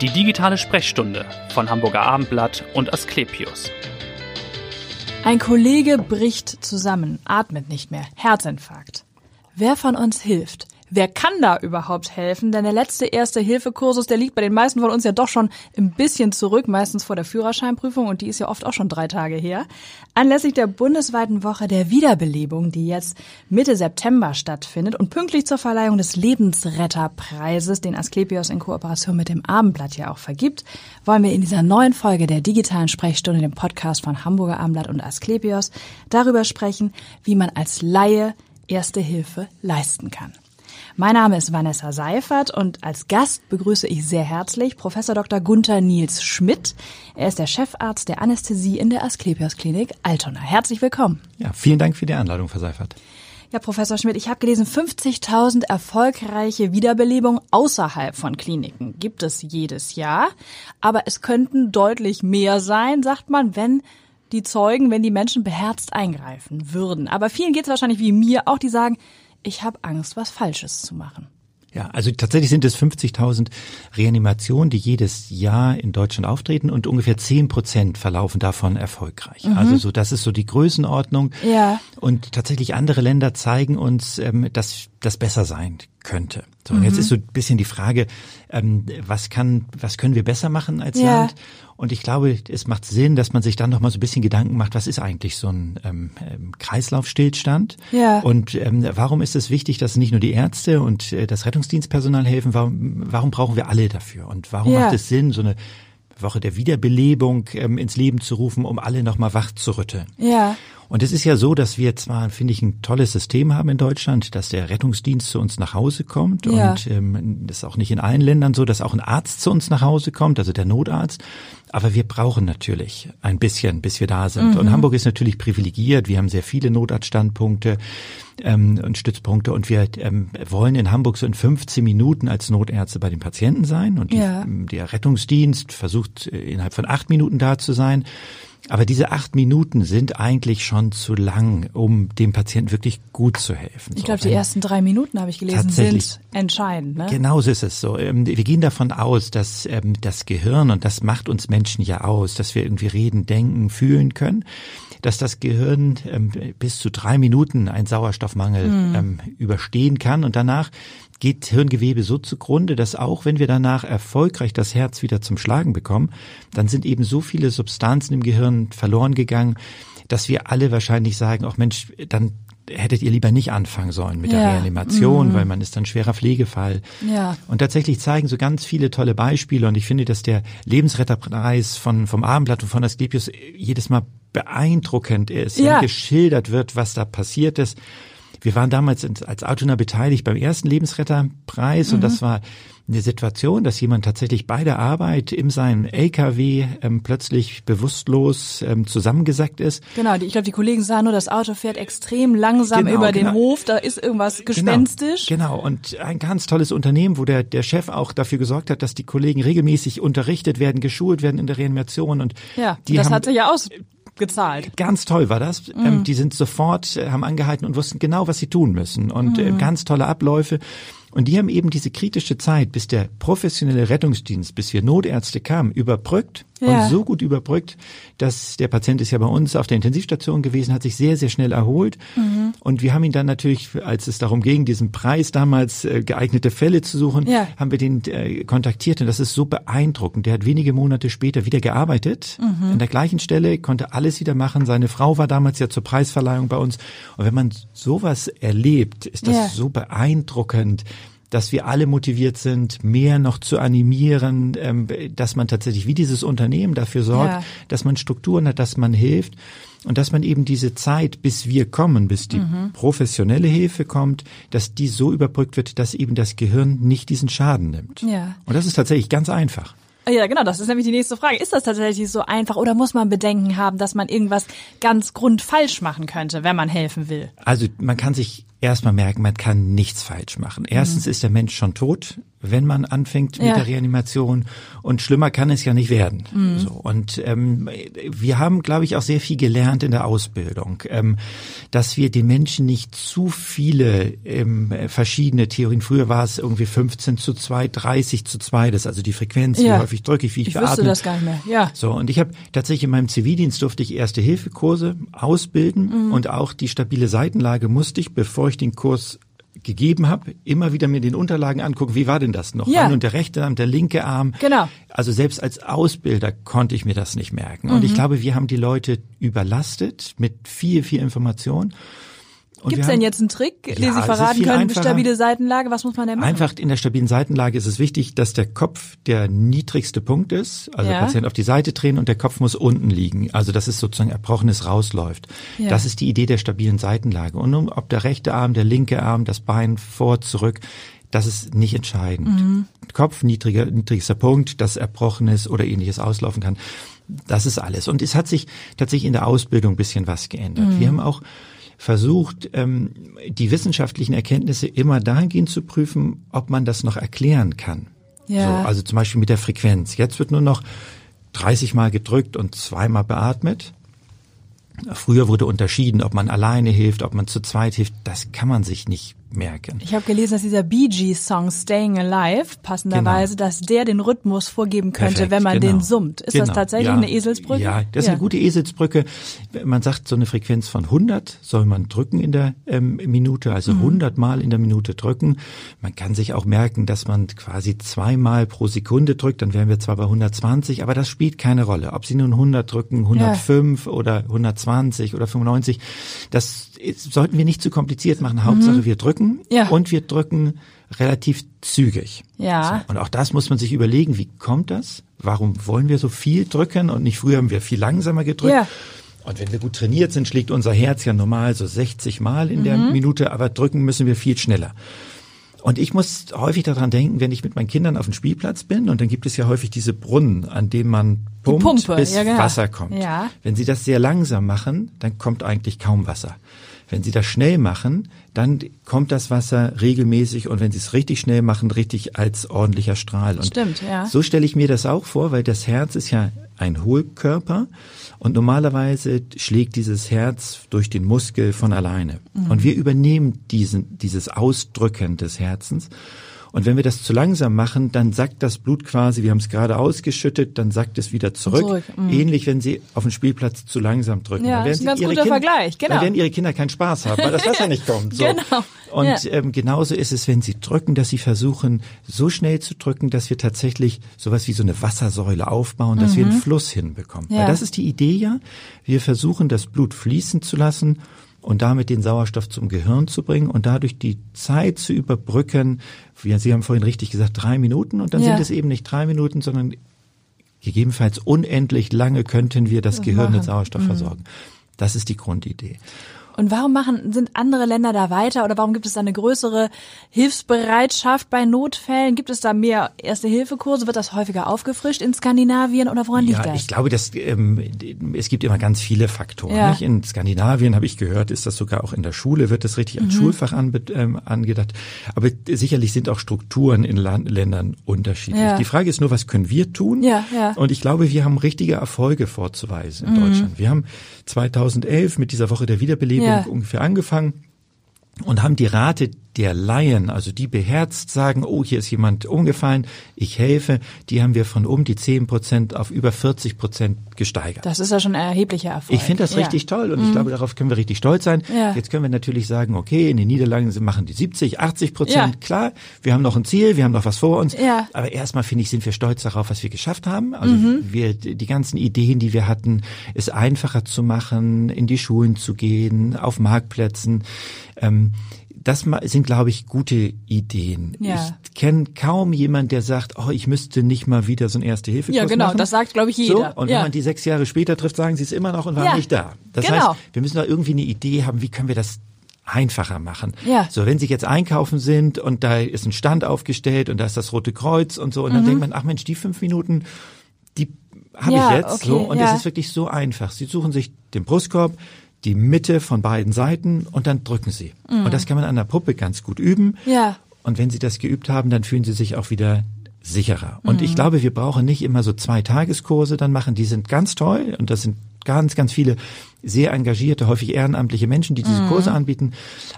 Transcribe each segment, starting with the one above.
Die digitale Sprechstunde von Hamburger Abendblatt und Asklepios. Ein Kollege bricht zusammen, atmet nicht mehr, Herzinfarkt. Wer von uns hilft? Wer kann da überhaupt helfen? Denn der letzte Erste-Hilfe-Kursus, der liegt bei den meisten von uns ja doch schon ein bisschen zurück, meistens vor der Führerscheinprüfung und die ist ja oft auch schon drei Tage her. Anlässlich der bundesweiten Woche der Wiederbelebung, die jetzt Mitte September stattfindet und pünktlich zur Verleihung des Lebensretterpreises, den Asklepios in Kooperation mit dem Abendblatt ja auch vergibt, wollen wir in dieser neuen Folge der digitalen Sprechstunde, dem Podcast von Hamburger Abendblatt und Asklepios, darüber sprechen, wie man als Laie Erste Hilfe leisten kann. Mein Name ist Vanessa Seifert und als Gast begrüße ich sehr herzlich Professor Dr. Gunther Nils Schmidt. Er ist der Chefarzt der Anästhesie in der Asklepios Klinik Altona. Herzlich willkommen. Ja, vielen Dank für die Einladung, Frau Seifert. Ja, Professor Schmidt, ich habe gelesen, 50.000 erfolgreiche Wiederbelebungen außerhalb von Kliniken gibt es jedes Jahr. Aber es könnten deutlich mehr sein, sagt man, wenn die Zeugen, wenn die Menschen beherzt eingreifen würden. Aber vielen geht es wahrscheinlich wie mir auch, die sagen, ich habe Angst, was Falsches zu machen. Ja, also tatsächlich sind es 50.000 Reanimationen, die jedes Jahr in Deutschland auftreten und ungefähr 10 Prozent verlaufen davon erfolgreich. Mhm. Also so, das ist so die Größenordnung. Ja. Und tatsächlich andere Länder zeigen uns, ähm, dass das besser sein könnte. So, und mhm. jetzt ist so ein bisschen die Frage, ähm, was kann, was können wir besser machen als Ja. Land? Und ich glaube, es macht Sinn, dass man sich dann noch mal so ein bisschen Gedanken macht, was ist eigentlich so ein ähm, ähm, Kreislaufstillstand? Ja. Und ähm, warum ist es wichtig, dass nicht nur die Ärzte und äh, das Rettungsdienstpersonal helfen? Warum, warum brauchen wir alle dafür? Und warum Ja. macht es Sinn, so eine Woche der Wiederbelebung ähm, ins Leben zu rufen, um alle noch mal wach zu rütteln? Ja. Und es ist ja so, dass wir zwar, finde ich, ein tolles System haben in Deutschland, dass der Rettungsdienst zu uns nach Hause kommt. Ja. Und ähm, das ist auch nicht in allen Ländern so, dass auch ein Arzt zu uns nach Hause kommt, also der Notarzt. Aber wir brauchen natürlich ein bisschen, bis wir da sind. Und Hamburg ist natürlich privilegiert. Wir haben sehr viele Notarztstandpunkte ähm, und Stützpunkte. Und wir ähm, wollen in Hamburg so in 15 Minuten als Notärzte bei den Patienten sein. Und die, Ja. der Rettungsdienst versucht äh, innerhalb von acht Minuten da zu sein. Aber diese acht Minuten sind eigentlich schon zu lang, um dem Patienten wirklich gut zu helfen. Ich So, glaube, die wenn- ersten drei Minuten, habe ich gelesen, sind entscheidend. Ne? Genauso ist es so. Ähm, Wir gehen davon aus, dass ähm, das Gehirn, und das macht uns Menschen ja aus, dass wir irgendwie reden, denken, fühlen können, dass das Gehirn ähm, bis zu drei Minuten einen Sauerstoffmangel ähm, überstehen kann und danach geht Hirngewebe so zugrunde, dass auch wenn wir danach erfolgreich das Herz wieder zum Schlagen bekommen, dann sind eben so viele Substanzen im Gehirn verloren gegangen, dass wir alle wahrscheinlich sagen, ach Mensch, dann hättet ihr lieber nicht anfangen sollen mit der Ja. Reanimation, weil man ist dann schwerer Pflegefall. Ja. Und tatsächlich zeigen so ganz viele tolle Beispiele und ich finde, dass der Lebensretterpreis von, vom Abendblatt und von Asklepios jedes Mal beeindruckend ist Ja. geschildert wird, was da passiert ist. Wir waren damals als Altona beteiligt beim ersten Lebensretterpreis und das war eine Situation, dass jemand tatsächlich bei der Arbeit in seinem LKW ähm, plötzlich bewusstlos ähm, zusammengesackt ist. Genau, die, ich glaube, die Kollegen sahen nur, das Auto fährt extrem langsam Genau, über den genau. Hof, da ist irgendwas gespenstisch. Genau, genau. Und ein ganz tolles Unternehmen, wo der, der Chef auch dafür gesorgt hat, dass die Kollegen regelmäßig unterrichtet werden, geschult werden in der Reanimation und Ja, die das haben hat sich ja ausgezahlt. Ganz toll war das. Mhm. Ähm, die sind sofort, äh, haben angehalten und wussten genau, was sie tun müssen. Und Mhm. äh, ganz tolle Abläufe. Und die haben eben diese kritische Zeit, bis der professionelle Rettungsdienst, bis wir Notärzte kamen, überbrückt Ja. und so gut überbrückt, dass der Patient ist ja bei uns auf der Intensivstation gewesen, hat sich sehr, sehr schnell erholt. Mhm. Und wir haben ihn dann natürlich, als es darum ging, diesen Preis damals äh, geeignete Fälle zu suchen, Ja. haben wir den äh, kontaktiert und das ist so beeindruckend. Der hat wenige Monate später wieder gearbeitet, Mhm. an der gleichen Stelle, konnte alles wieder machen. Seine Frau war damals ja zur Preisverleihung bei uns. Und wenn man sowas erlebt, ist das Ja. so beeindruckend dass wir alle motiviert sind, mehr noch zu animieren, ähm, dass man tatsächlich wie dieses Unternehmen dafür sorgt, Ja. dass man Strukturen hat, dass man hilft und dass man eben diese Zeit, bis wir kommen, bis die Mhm. professionelle Hilfe kommt, dass die so überbrückt wird, dass eben das Gehirn nicht diesen Schaden nimmt. Ja. Und das ist tatsächlich ganz einfach. Ja, genau, das ist nämlich die nächste Frage. Ist das tatsächlich so einfach oder muss man Bedenken haben, dass man irgendwas ganz grundfalsch machen könnte, wenn man helfen will? Also man kann sich erstmal merken, man kann nichts falsch machen. Erstens mhm. ist der Mensch schon tot, wenn man anfängt mit ja. der Reanimation und schlimmer kann es ja nicht werden. Mhm. So, und ähm, wir haben, glaube ich, auch sehr viel gelernt in der Ausbildung, ähm, dass wir den Menschen nicht zu viele ähm, verschiedene Theorien, früher war es irgendwie 15 zu 2, 30 zu 2, das ist also die Frequenz, ja. wie häufig drücke ich, wie ich, ich beatme. wüsste das gar nicht mehr, ja. So, und ich habe tatsächlich in meinem Zivildienst durfte ich Erste-Hilfe-Kurse ausbilden mhm. und auch die stabile Seitenlage musste ich, bevor ich den Kurs gegeben habe, immer wieder mir den Unterlagen angucken, wie war denn das noch? Ja. Und der rechte Arm, der linke Arm. Genau. Also selbst als Ausbilder konnte ich mir das nicht merken. Und ich mhm. glaube, wir haben die Leute überlastet mit viel, viel Information. Gibt es denn jetzt einen Trick, ja, den Sie verraten können? Einfacher. Stabile Seitenlage, was muss man denn machen? Einfach in der stabilen Seitenlage ist es wichtig, dass der Kopf der niedrigste Punkt ist. Also ja. der Patient auf die Seite drehen und der Kopf muss unten liegen. Also dass es sozusagen Erbrochenes rausläuft. Ja. Das ist die Idee der stabilen Seitenlage. Und nun, ob der rechte Arm, der linke Arm, das Bein vor, zurück, das ist nicht entscheidend. Mhm. Kopf, niedriger, niedrigster Punkt, das Erbrochenes oder ähnliches auslaufen kann. Das ist alles. Und es hat sich tatsächlich in der Ausbildung ein bisschen was geändert. Mhm. Wir haben auch versucht, ähm, die wissenschaftlichen Erkenntnisse immer dahingehend zu prüfen, ob man das noch erklären kann. Ja. So, also zum Beispiel mit der Frequenz. Jetzt wird nur noch 30 Mal gedrückt und zweimal beatmet. Früher wurde unterschieden, ob man alleine hilft, ob man zu zweit hilft. Das kann man sich nicht merken. Ich habe gelesen, dass dieser Bee Gees Song Staying Alive passenderweise, genau. dass der den Rhythmus vorgeben könnte, Perfekt, wenn man genau. den summt. Ist genau. das tatsächlich ja. eine Eselsbrücke? Ja, das ist eine gute Eselsbrücke. Man sagt, so eine Frequenz von 100 soll man drücken in der ähm, Minute, also mhm. 100 Mal in der Minute drücken. Man kann sich auch merken, dass man quasi zweimal pro Sekunde drückt, dann wären wir zwar bei 120, aber das spielt keine Rolle. Ob Sie nun 100 drücken, 105 ja. oder 120 oder 95, das sollten wir nicht zu kompliziert machen. Hauptsache mhm. wir drücken ja. und wir drücken relativ zügig. Ja. So, und auch das muss man sich überlegen, wie kommt das? Warum wollen wir so viel drücken und nicht früher haben wir viel langsamer gedrückt? Ja. Und wenn wir gut trainiert sind, schlägt unser Herz ja normal so 60 Mal in mhm. der Minute, aber drücken müssen wir viel schneller. Und ich muss häufig daran denken, wenn ich mit meinen Kindern auf dem Spielplatz bin und dann gibt es ja häufig diese Brunnen, an denen man pumpt, bis ja, genau. Wasser kommt. Ja. Wenn Sie das sehr langsam machen, dann kommt eigentlich kaum Wasser. Wenn Sie das schnell machen, dann kommt das Wasser regelmäßig und wenn Sie es richtig schnell machen, richtig als ordentlicher Strahl. Und Stimmt, ja. So stelle ich mir das auch vor, weil das Herz ist ja ein Hohlkörper und normalerweise schlägt dieses Herz durch den Muskel von alleine. Mhm. Und wir übernehmen diesen, dieses Ausdrücken des Herzens und wenn wir das zu langsam machen, dann sackt das Blut quasi, wir haben es gerade ausgeschüttet, dann sackt es wieder zurück. zurück. Mhm. Ähnlich, wenn Sie auf dem Spielplatz zu langsam drücken. Ja, das ist ein ganz guter Kinder, Vergleich, genau. Dann werden Ihre Kinder keinen Spaß haben, weil das Wasser nicht kommt. So. Genau. Und ja. ähm, genauso ist es, wenn Sie drücken, dass Sie versuchen, so schnell zu drücken, dass wir tatsächlich sowas wie so eine Wassersäule aufbauen, dass mhm. wir einen Fluss hinbekommen. Ja. Weil das ist die Idee ja. Wir versuchen, das Blut fließen zu lassen und damit den Sauerstoff zum Gehirn zu bringen und dadurch die Zeit zu überbrücken. Sie haben vorhin richtig gesagt, drei Minuten und dann ja. sind es eben nicht drei Minuten, sondern gegebenenfalls unendlich lange könnten wir das, das Gehirn machen. mit Sauerstoff mhm. versorgen. Das ist die Grundidee. Und warum machen, sind andere Länder da weiter oder warum gibt es da eine größere Hilfsbereitschaft bei Notfällen? Gibt es da mehr Erste-Hilfe-Kurse? Wird das häufiger aufgefrischt in Skandinavien oder woran ja, liegt das? Ich glaube, dass, ähm, es gibt immer ganz viele Faktoren. Ja. In Skandinavien habe ich gehört, ist das sogar auch in der Schule, wird das richtig als mhm. Schulfach anbe ähm, angedacht. Aber sicherlich sind auch Strukturen in Land Ländern unterschiedlich. Ja. Die Frage ist nur, was können wir tun? Ja, ja. Und ich glaube, wir haben richtige Erfolge vorzuweisen in mhm. Deutschland. Wir haben 2011 mit dieser Woche der Wiederbelebung ja. ungefähr angefangen und haben die Rate der Laien, also die beherzt sagen, oh, hier ist jemand umgefallen, ich helfe, die haben wir von um die 10 Prozent auf über 40 Prozent gesteigert. Das ist ja schon ein erheblicher Erfolg. Ich finde das ja. richtig toll und mhm. ich glaube, darauf können wir richtig stolz sein. Ja. Jetzt können wir natürlich sagen, okay, in den Niederlanden machen die 70, 80 Prozent. Ja. Klar, wir haben noch ein Ziel, wir haben noch was vor uns. Ja. Aber erstmal finde ich, sind wir stolz darauf, was wir geschafft haben. Also mhm. wir, die ganzen Ideen, die wir hatten, es einfacher zu machen, in die Schulen zu gehen, auf Marktplätzen. Ähm, das sind, glaube ich, gute Ideen. Ja. Ich kenne kaum jemand, der sagt, oh, ich müsste nicht mal wieder so ein Erste-Hilfe-Kurs Ja, genau, machen. das sagt, glaube ich, jeder. So, und ja. wenn man die sechs Jahre später trifft, sagen sie es immer noch und waren ja. nicht da. Das genau. heißt, wir müssen da irgendwie eine Idee haben, wie können wir das einfacher machen. Ja. So, wenn Sie jetzt einkaufen sind und da ist ein Stand aufgestellt und da ist das Rote Kreuz und so, und mhm. dann denkt man, ach Mensch, die fünf Minuten, die habe ja, ich jetzt. Okay, so, und es ist wirklich so einfach. Sie suchen sich den Brustkorb, die Mitte von beiden Seiten und dann drücken Sie. Und das kann man an der Puppe ganz gut üben. Ja. Und wenn Sie das geübt haben, dann fühlen Sie sich auch wieder sicherer. Und ich glaube, wir brauchen nicht immer so zwei Tageskurse dann machen. Die sind ganz toll und das sind ganz, ganz viele sehr engagierte, häufig ehrenamtliche Menschen, die diese Kurse anbieten.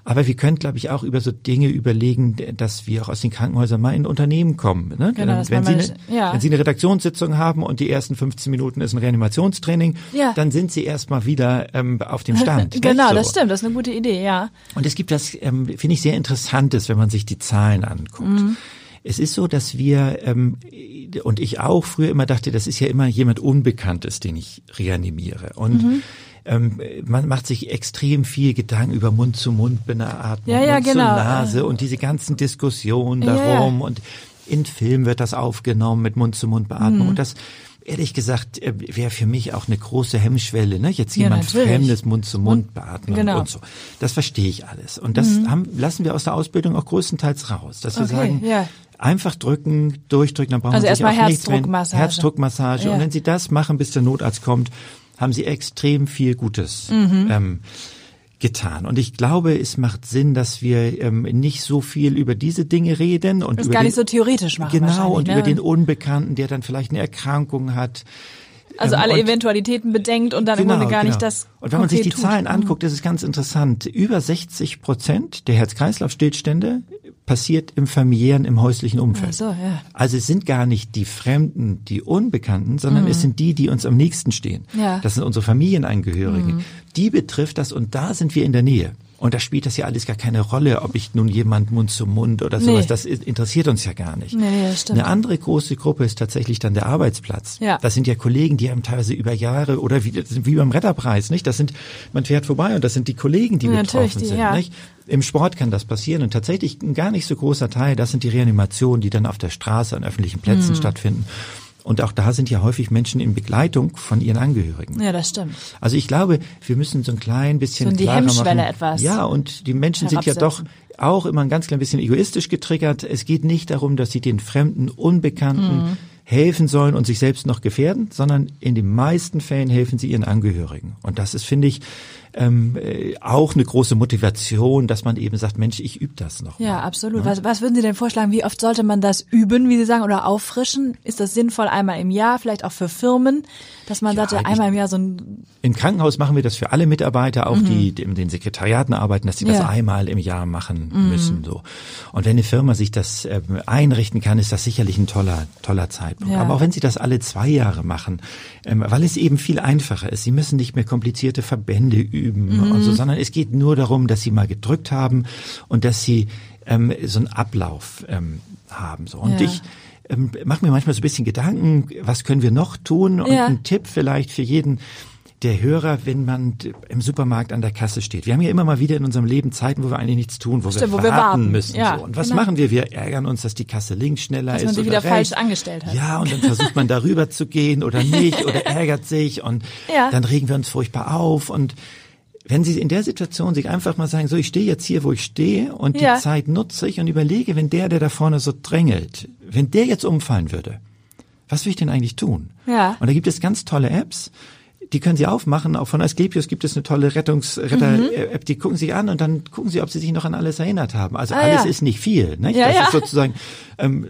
Aber wir können, glaube ich, auch über so Dinge überlegen, dass wir auch aus den Krankenhäusern mal in Unternehmen kommen. Ne? Genau, wenn, Sie eine, ja. wenn Sie eine Redaktionssitzung haben und die ersten 15 Minuten ist ein Reanimationstraining, Ja. dann sind Sie erstmal wieder ähm, auf dem Stand. nicht? Genau, So. das stimmt, das ist eine gute Idee, ja. Und es gibt das, ähm, finde ich, sehr Interessantes, wenn man sich die Zahlen anguckt. Mhm. Es ist so, dass wir, ähm, und ich auch früher immer dachte, das ist ja immer jemand Unbekanntes, den ich reanimiere. Und Mhm. ähm, man macht sich extrem viel Gedanken über Mund-zu-Mund-Beatmung, Ja, ja, Mund zur genau. Nase und diese ganzen Diskussionen Ja, ja. darum. Und in Film wird das aufgenommen mit Mund-zu-Mund-Beatmung. Mhm. Und das, ehrlich gesagt, äh, wäre für mich auch eine große Hemmschwelle, ne? Jetzt Ja, jemand natürlich. Fremdes Mund-zu-Mund beatmen Genau. und so. Das verstehe ich alles. Und das haben, lassen wir aus der Ausbildung auch größtenteils raus, dass wir Okay, sagen, ja. Einfach drücken, durchdrücken, dann brauchen Also Sie erstmal auch nichts mehr- Herzdruckmassage. Herzdruckmassage. Ja. Und wenn Sie das machen, bis der Notarzt kommt, haben Sie extrem viel Gutes Mhm. ähm, getan. Und ich glaube, es macht Sinn, dass wir ähm, nicht so viel über diese Dinge reden und Das über gar den, nicht so theoretisch machen genau und ne? über den Unbekannten, der dann vielleicht eine Erkrankung hat. Also Ähm, alle Eventualitäten bedenkt und dann im Grunde gar nicht das und wenn man sich die tut. Mhm. Zahlen anguckt, das ist ganz interessant. Über 60 Prozent der Herz-Kreislauf-Stillstände passiert im familiären, im häuslichen Umfeld. So, ja. Also es sind gar nicht die Fremden, die Unbekannten, sondern es sind die, die uns am nächsten stehen. Mhm. Ja. Mhm. Das sind unsere Familienangehörigen. Die betrifft das und da sind wir in der Nähe. Und da spielt das ja alles gar keine Rolle, ob ich nun jemand Mund zu Mund oder sowas, Nee. das interessiert uns ja gar nicht. Nee, das stimmt. Eine andere große Gruppe ist tatsächlich dann der Arbeitsplatz. Ja. Das sind ja Kollegen, die haben teilweise über Jahre oder wie, wie beim Retterpreis, nicht? Das sind, man fährt vorbei und das sind die Kollegen, die Ja, natürlich, betroffen die, sind, ja. nicht? Im Sport kann das passieren und tatsächlich ein gar nicht so großer Teil, das sind die Reanimationen, die dann auf der Straße an öffentlichen Plätzen Mhm. stattfinden. Und auch da sind ja häufig Menschen in Begleitung von ihren Angehörigen. Ja, das stimmt. Also ich glaube, wir müssen so ein klein bisschen So die klarer Hemmschwelle machen. etwas Ja, und die Menschen sind ja doch auch immer ein ganz klein bisschen egoistisch getriggert. Es geht nicht darum, dass sie den fremden, unbekannten Mhm. helfen sollen und sich selbst noch gefährden, sondern in den meisten Fällen helfen sie ihren Angehörigen. Und das ist, finde ich, ähm, äh, auch eine große Motivation, dass man eben sagt, Mensch, ich übe das noch. Ja, mal. absolut. Was, was würden Sie denn vorschlagen? Wie oft sollte man das üben, wie Sie sagen, oder auffrischen? Ist das sinnvoll einmal im Jahr, vielleicht auch für Firmen, dass man Ja, sagt, ich- einmal im Jahr so ein Im Krankenhaus machen wir das für alle Mitarbeiter, auch die, die in den Sekretariaten arbeiten, dass sie das Mhm. Ja. Mhm. einmal im Jahr machen müssen. So. Und wenn eine Firma sich das ähm, einrichten kann, ist das sicherlich ein toller, toller Zeitpunkt. Ja. Aber auch wenn sie das alle zwei Jahre machen, ähm, weil es eben viel einfacher ist. Sie müssen nicht mehr komplizierte Verbände üben und Mhm. so, sondern es geht nur darum, dass sie mal gedrückt haben und dass sie ähm, so einen Ablauf ähm, haben. So. Und Ja. ich ähm, mache mir manchmal so ein bisschen Gedanken, was können wir noch tun? Und Ja. ein Tipp vielleicht für jeden der Hörer, wenn man im Supermarkt an der Kasse steht. Wir haben ja immer mal wieder in unserem Leben Zeiten, wo wir eigentlich nichts tun, wo, Stimmt, wir, wo wir warten müssen. Ja, so. Und was genau. machen wir? Wir ärgern uns, dass die Kasse links schneller Dass ist man sie oder wieder falsch rechts. angestellt hat. Ja, und dann versucht man darüber zu gehen oder nicht oder ärgert sich und Ja. dann regen wir uns furchtbar auf und wenn Sie in der Situation sich einfach mal sagen, so ich stehe jetzt hier, wo ich stehe und Ja. die Zeit nutze ich und überlege, wenn der, der da vorne so drängelt, wenn der jetzt umfallen würde, was will ich denn eigentlich tun? Ja. Und da gibt es ganz tolle Apps, die können Sie aufmachen. Auch von Asklepios gibt es eine tolle Mhm. Rettungsretter-App. Die gucken Sie an und dann gucken Sie, ob Sie sich noch an alles erinnert haben. Also Ah, alles ja. ist nicht viel. Ne? Ja, das ja. ist sozusagen, ähm,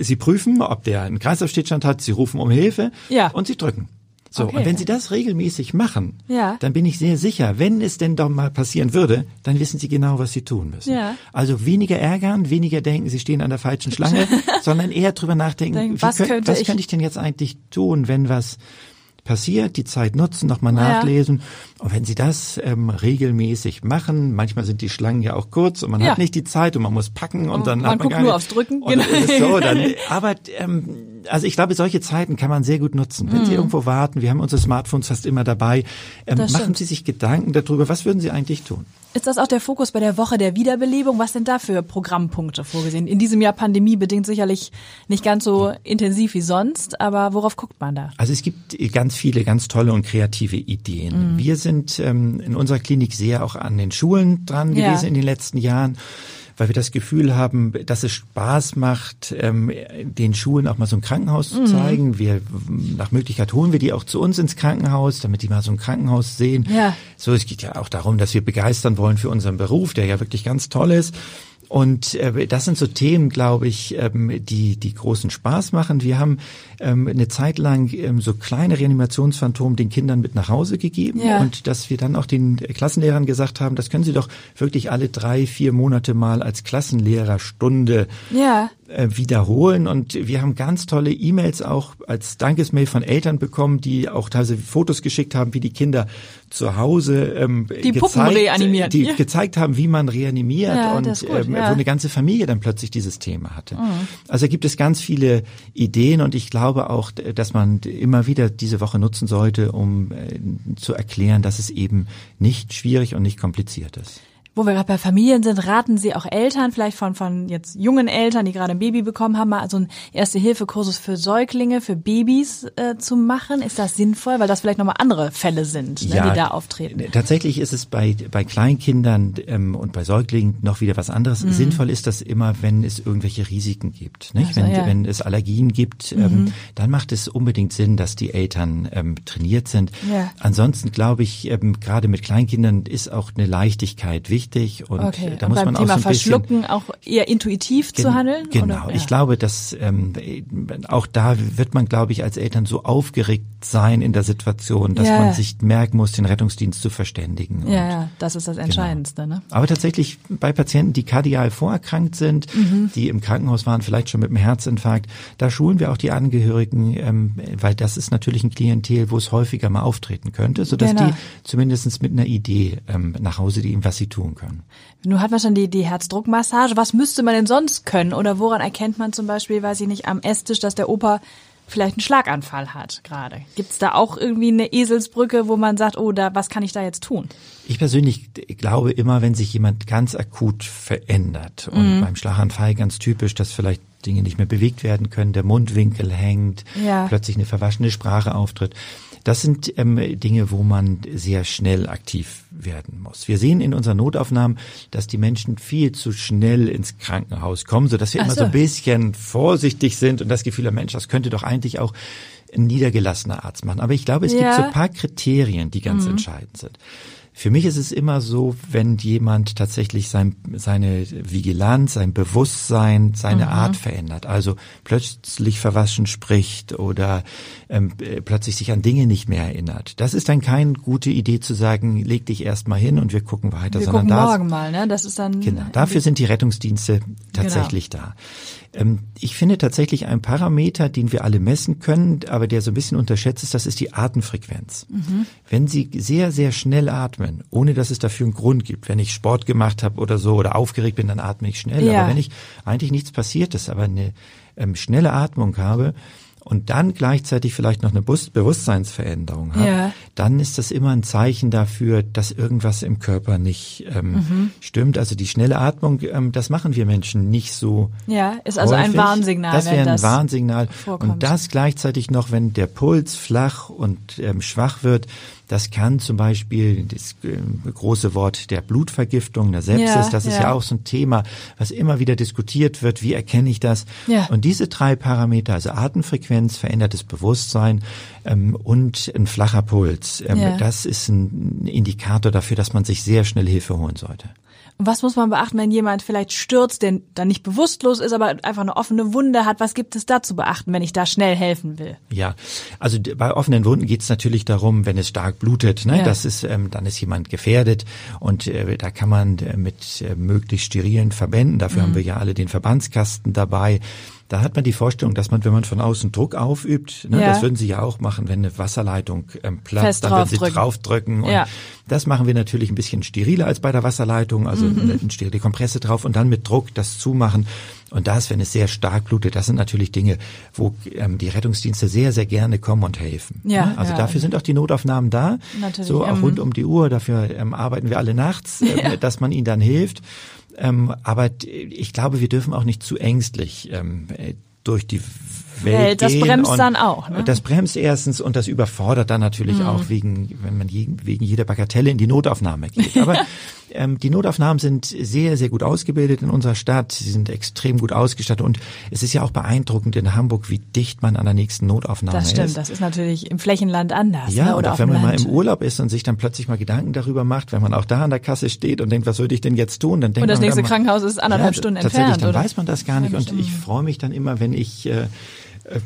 Sie prüfen, ob der einen Kreislaufstillstand hat, Sie rufen um Hilfe und Sie drücken. So, Okay. und wenn Sie das regelmäßig machen, Ja. dann bin ich sehr sicher, wenn es denn doch mal passieren würde, dann wissen Sie genau, was Sie tun müssen. Ja. Also weniger ärgern, weniger denken, Sie stehen an der falschen Schlange, sondern eher drüber nachdenken, Denken, wie was könnt- könnte was ich- könnte ich denn jetzt eigentlich tun, wenn was passiert, die Zeit nutzen, nochmal Ja. nachlesen. Und wenn Sie das ähm, regelmäßig machen, manchmal sind die Schlangen ja auch kurz und man Ja. hat nicht die Zeit und man muss packen und Und dann man hat man guckt gar nur nicht, aufs Drücken, Und genau. so, dann, aber ähm, also ich glaube, solche Zeiten kann man sehr gut nutzen. Wenn Sie irgendwo warten, wir haben unsere Smartphones fast immer dabei, ähm, Mhm. Machen stimmt. Sie sich Gedanken darüber, was würden Sie eigentlich tun? Ist das auch der Fokus bei der Woche der Wiederbelebung? Was sind da für Programmpunkte vorgesehen? In diesem Jahr Pandemie bedingt sicherlich nicht ganz so intensiv wie sonst, aber worauf guckt man da? Also es gibt ganz viele ganz tolle und kreative Ideen. Mhm. Wir sind ähm, in unserer Klinik sehr auch an den Schulen dran Ja. gewesen in den letzten Jahren, weil wir das Gefühl haben, dass es Spaß macht, ähm, den Schulen auch mal so ein Krankenhaus zu zeigen. Wir nach Möglichkeit holen wir die auch zu uns ins Krankenhaus, damit die mal so ein Krankenhaus sehen. Ja. So, es geht ja auch darum, dass wir begeistern wollen für unseren Beruf, der ja wirklich ganz toll ist. Und äh, das sind so Themen, glaube ich, ähm, die die großen Spaß machen. Wir haben ähm, eine Zeit lang ähm, so kleine Reanimationsphantom den Kindern mit nach Hause gegeben Ja. und dass wir dann auch den Klassenlehrern gesagt haben, das können sie doch wirklich alle drei, vier Monate mal als Klassenlehrerstunde Ja. Äh, wiederholen. Und wir haben ganz tolle E-Mails auch als Dankesmail von Eltern bekommen, die auch teilweise Fotos geschickt haben, wie die Kinder zu Hause ähm, Die Puppen reanimieren. die Ja. gezeigt haben, wie man reanimiert Ja, und ähm, ja. wo eine ganze Familie dann plötzlich dieses Thema hatte. Also gibt es ganz viele Ideen und ich glaube auch, dass man immer wieder diese Woche nutzen sollte, um äh, zu erklären, dass es eben nicht schwierig und nicht kompliziert ist. Wo wir gerade bei Familien sind, raten Sie auch Eltern, vielleicht von, von jetzt jungen Eltern, die gerade ein Baby bekommen haben, mal so einen Erste-Hilfe-Kursus für Säuglinge, für Babys äh, zu machen. Ist das sinnvoll? Weil das vielleicht nochmal andere Fälle sind, ne, die da auftreten. Tatsächlich ist es bei, bei Kleinkindern ähm, und bei Säuglingen noch wieder was anderes. Sinnvoll ist das immer, wenn es irgendwelche Risiken gibt. Nicht? Mhm. Ach so, wenn, ja. Mhm. wenn es Allergien gibt, ähm, dann macht es unbedingt Sinn, dass die Eltern ähm, trainiert sind. Ja. Ansonsten glaube ich, ähm, gerade mit Kleinkindern ist auch eine Leichtigkeit wichtig. Und Okay. äh, da Und muss beim man Thema auch so ein bisschen Verschlucken auch eher intuitiv zu handeln? Genau. Oder? Ich Ja. glaube, dass ähm, auch da wird man, glaube ich, als Eltern so aufgeregt sein in der Situation, dass Ja. man sich merken muss, den Rettungsdienst zu verständigen. Ja, ja, das ist das Entscheidendste, ne? aber tatsächlich bei Patienten, die kardial vorerkrankt sind, Mhm. die im Krankenhaus waren, vielleicht schon mit einem Herzinfarkt, da schulen wir auch die Angehörigen, ähm, weil das ist natürlich ein Klientel, wo es häufiger mal auftreten könnte, sodass Genau. die zumindest mit einer Idee ähm, nach Hause gehen, was sie tun können. Nun hat man schon die, die Herzdruckmassage. Was müsste man denn sonst können? Oder woran erkennt man zum Beispiel, weiß ich nicht, am Esstisch, dass der Opa vielleicht einen Schlaganfall hat gerade? Gibt's da auch irgendwie eine Eselsbrücke, wo man sagt, oh, da, was kann ich da jetzt tun? Ich persönlich glaube immer, wenn sich jemand ganz akut verändert und Mhm. beim Schlaganfall ganz typisch, dass vielleicht Dinge nicht mehr bewegt werden können, der Mundwinkel hängt, Ja. plötzlich eine verwaschene Sprache auftritt. Das sind ähm, Dinge, wo man sehr schnell aktiv werden muss. Wir sehen in unseren Notaufnahmen, dass die Menschen viel zu schnell ins Krankenhaus kommen, so dass wir Ach immer so. so ein bisschen vorsichtig sind und das Gefühl haben, Mensch, das könnte doch eigentlich auch ein niedergelassener Arzt machen. Aber ich glaube, es gibt Ja. so ein paar Kriterien, die ganz entscheidend sind. Für mich ist es immer so, wenn jemand tatsächlich sein, seine Vigilanz, sein Bewusstsein, seine Art verändert, also plötzlich verwaschen spricht oder ähm, äh, plötzlich sich an Dinge nicht mehr erinnert. Das ist dann keine gute Idee zu sagen, leg dich erst mal hin und wir gucken weiter, Wir sondern gucken da morgen mal, ne? Das ist dann. Genau, dafür sind die Rettungsdienste tatsächlich da. Ähm, ich finde tatsächlich ein Parameter, den wir alle messen können, aber der so ein bisschen unterschätzt ist, das ist die Atemfrequenz. Mhm. Wenn Sie sehr, sehr schnell atmen, ohne dass es dafür einen Grund gibt, wenn ich Sport gemacht habe oder so oder aufgeregt bin, dann atme ich schnell. Ja. Aber wenn ich eigentlich nichts passiert ist, aber eine ähm, schnelle Atmung habe, und dann gleichzeitig vielleicht noch eine Bewusstseinsveränderung habe, Ja. dann ist das immer ein Zeichen dafür, dass irgendwas im Körper nicht ähm, Mhm. stimmt. Also die schnelle Atmung, ähm, das machen wir Menschen nicht so. Ja, ist also ein häufig. Warnsignal, Das wäre ein das Warnsignal. vorkommt. Und das gleichzeitig noch, wenn der Puls flach und ähm, schwach wird, das kann zum Beispiel das ähm, große Wort der Blutvergiftung, der Sepsis, Ja, das ist ja. ja auch so ein Thema, was immer wieder diskutiert wird. Wie erkenne ich das? Ja. Und diese drei Parameter, also Atemfrequenz, verändertes Bewusstsein ähm, und ein flacher Puls, ähm, das ist ein Indikator dafür, dass man sich sehr schnell Hilfe holen sollte. Was muss man beachten, wenn jemand vielleicht stürzt, der dann nicht bewusstlos ist, aber einfach eine offene Wunde hat? Was gibt es da zu beachten, wenn ich da schnell helfen will? Ja, also bei offenen Wunden geht es natürlich darum, wenn es stark blutet, ne, Ja. das ist, ähm, dann ist jemand gefährdet und äh, da kann man äh, mit äh, möglichst sterilen Verbänden, dafür Mhm. haben wir ja alle den Verbandskasten dabei. Da hat man die Vorstellung, dass man, wenn man von außen Druck aufübt, ne, Ja. das würden Sie ja auch machen, wenn eine Wasserleitung ähm, platzt, Fest dann würden Sie draufdrücken. Und Ja. Das machen wir natürlich ein bisschen steriler als bei der Wasserleitung, also Mhm. eine sterile Kompresse drauf und dann mit Druck das zumachen. Und das, wenn es sehr stark blutet, das sind natürlich Dinge, wo ähm, die Rettungsdienste sehr, sehr gerne kommen und helfen. Ja, ne? Also ja. dafür sind auch die Notaufnahmen da. Natürlich, So auch ähm, rund um die Uhr. Dafür ähm, arbeiten wir alle nachts, ähm, dass man ihnen dann hilft. Ähm, aber ich glaube, wir dürfen auch nicht zu ängstlich ähm, äh, durch die Welt, Welt, das bremst dann auch, ne? Das bremst erstens und das überfordert dann natürlich Mhm. auch wegen, wenn man je, wegen jeder Bagatelle in die Notaufnahme geht. Aber Ähm, die Notaufnahmen sind sehr, sehr gut ausgebildet in unserer Stadt. Sie sind extrem gut ausgestattet und es ist ja auch beeindruckend in Hamburg, wie dicht man an der nächsten Notaufnahme ist. Das stimmt, das ist natürlich im Flächenland anders. Ja, ne? oder auf wenn man mal Land. im Urlaub ist und sich dann plötzlich mal Gedanken darüber macht, wenn man auch da an der Kasse steht und denkt, was würde ich denn jetzt tun? Dann denkt Und das man nächste mal- Krankenhaus ist anderthalb ja, Stunden tatsächlich, entfernt, dann oder? weiß man das gar nicht Ja, und ich freue mich dann immer, wenn ich äh,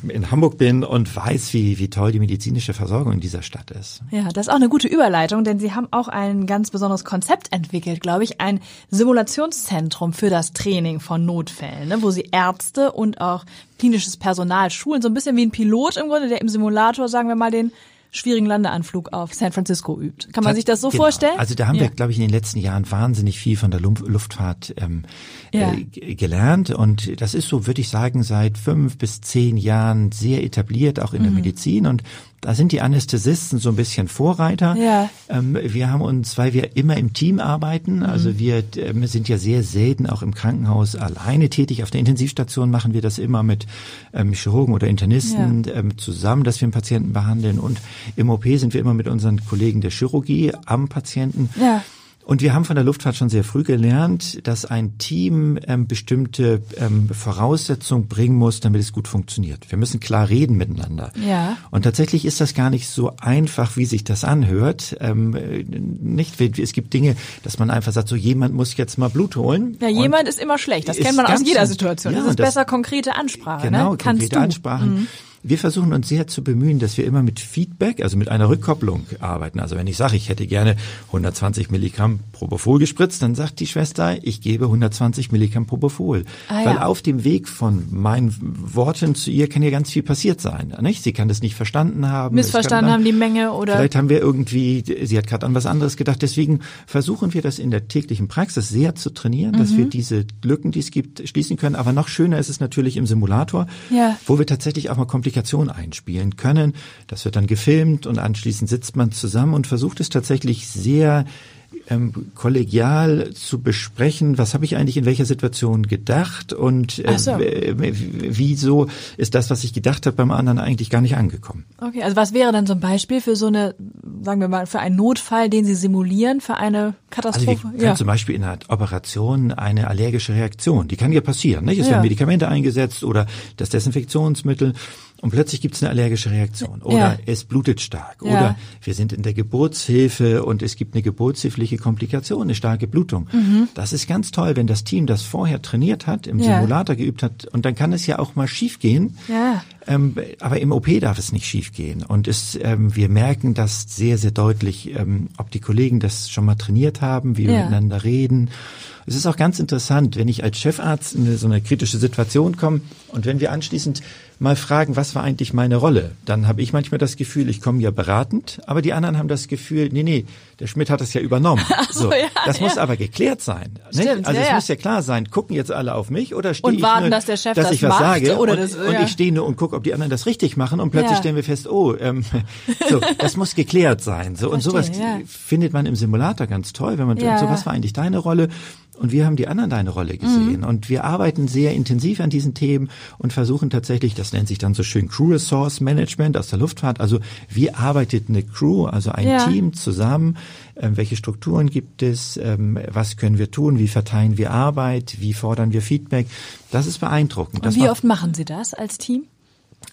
in Hamburg bin und weiß, wie, wie toll die medizinische Versorgung in dieser Stadt ist. Ja, das ist auch eine gute Überleitung, denn Sie haben auch ein ganz besonderes Konzept entwickelt, glaube ich, ein Simulationszentrum für das Training von Notfällen, ne, wo Sie Ärzte und auch klinisches Personal schulen, so ein bisschen wie ein Pilot im Grunde, der im Simulator, sagen wir mal, den schwierigen Landeanflug auf San Francisco übt. Kann man sich das so Genau. vorstellen? Also da haben ja. wir, glaube ich, in den letzten Jahren wahnsinnig viel von der Luft- Luftfahrt ähm, Ja. äh, gelernt. Und das ist so, würde ich sagen, seit fünf bis zehn Jahren sehr etabliert, auch in Mhm. der Medizin. Und da sind die Anästhesisten so ein bisschen Vorreiter. Ja. Ähm, wir haben uns, weil wir immer im Team arbeiten, Mhm. also wir ähm, sind ja sehr selten auch im Krankenhaus alleine tätig. Auf der Intensivstation machen wir das immer mit ähm, Chirurgen oder Internisten ähm, zusammen, dass wir einen Patienten behandeln. Und im OP sind wir immer mit unseren Kollegen der Chirurgie am Patienten. Ja. Und wir haben von der Luftfahrt schon sehr früh gelernt, dass ein Team ähm, bestimmte ähm, Voraussetzungen bringen muss, damit es gut funktioniert. Wir müssen klar reden miteinander. Ja. Und tatsächlich ist das gar nicht so einfach, wie sich das anhört. Ähm, äh, nicht, es gibt Dinge, dass man einfach sagt, so jemand muss jetzt mal Blut holen. Ja, jemand ist immer schlecht. Das kennt man aus jeder Situation. Ja, es ist das- besser konkrete Ansprache. Genau, ne? Kannst konkrete du. Mhm. Wir versuchen uns sehr zu bemühen, dass wir immer mit Feedback, also mit einer Rückkopplung arbeiten. Also wenn ich sage, ich hätte gerne 120 Milligramm Propofol gespritzt, dann sagt die Schwester, ich gebe 120 Milligramm Propofol. Ah, ja. Weil auf dem Weg von meinen Worten zu ihr kann ja ganz viel passiert sein. Nicht? Sie kann das nicht verstanden haben. Missverstanden kann haben die Menge oder Vielleicht haben wir irgendwie, sie hat gerade an was anderes gedacht. Deswegen versuchen wir das in der täglichen Praxis sehr zu trainieren, dass Mhm. wir diese Lücken, die es gibt, schließen können. Aber noch schöner ist es natürlich im Simulator, Ja. wo wir tatsächlich auch mal Komplikationen einspielen können. Das wird dann gefilmt und anschließend sitzt man zusammen und versucht es tatsächlich sehr ähm, kollegial zu besprechen, was habe ich eigentlich in welcher Situation gedacht und äh, so. wieso ist das, was ich gedacht habe, beim anderen eigentlich gar nicht angekommen. Okay, also was wäre dann so ein Beispiel für so eine, sagen wir mal, für einen Notfall, den Sie simulieren, für eine Also wir Katastrophe? können zum Beispiel in einer Operation eine allergische Reaktion, die kann ja passieren. Nicht? Es Ja. werden Medikamente eingesetzt oder das Desinfektionsmittel und plötzlich gibt es eine allergische Reaktion oder Ja. es blutet stark Ja. oder wir sind in der Geburtshilfe und es gibt eine geburtshilfliche Komplikation, eine starke Blutung. Das ist ganz toll, wenn das Team das vorher trainiert hat, im Mhm. Ja. Simulator geübt hat und dann kann es ja auch mal schiefgehen. Ja. Ähm, aber im OP darf es nicht schiefgehen. Und es, ähm, wir merken das sehr, sehr deutlich, ähm, ob die Kollegen das schon mal trainiert haben, wie wir miteinander reden. Es ist auch ganz interessant, wenn ich als Chefarzt in so eine kritische Situation komme und wenn wir anschließend mal fragen, was war eigentlich meine Rolle, dann habe ich manchmal das Gefühl, ich komme ja beratend, aber die anderen haben das Gefühl, nee, nee, der Schmidt hat das ja übernommen. so, ja, das muss ja. aber geklärt sein. nicht? Stimmt, also ja, es muss ja klar sein, gucken jetzt alle auf mich oder stehe Und warten, nur, dass der Chef dass das ich was macht sage oder und, das- und ich stehe nur und gucke, ob die anderen das richtig machen und plötzlich stellen wir fest, oh, ähm, so, das muss geklärt sein. So und sowas findet man im Simulator ganz toll, wenn man Ja, so was war eigentlich deine Rolle und wir haben die anderen deine Rolle gesehen Mhm. und wir arbeiten sehr intensiv an diesen Themen und versuchen tatsächlich, das nennt sich dann so schön Crew Resource Management aus der Luftfahrt, also wie arbeitet eine Crew, also ein Ja. Team zusammen, ähm, welche Strukturen gibt es, ähm, was können wir tun, wie verteilen wir Arbeit, wie fordern wir Feedback, das ist beeindruckend. Und Das wie oft machen Sie das als Team?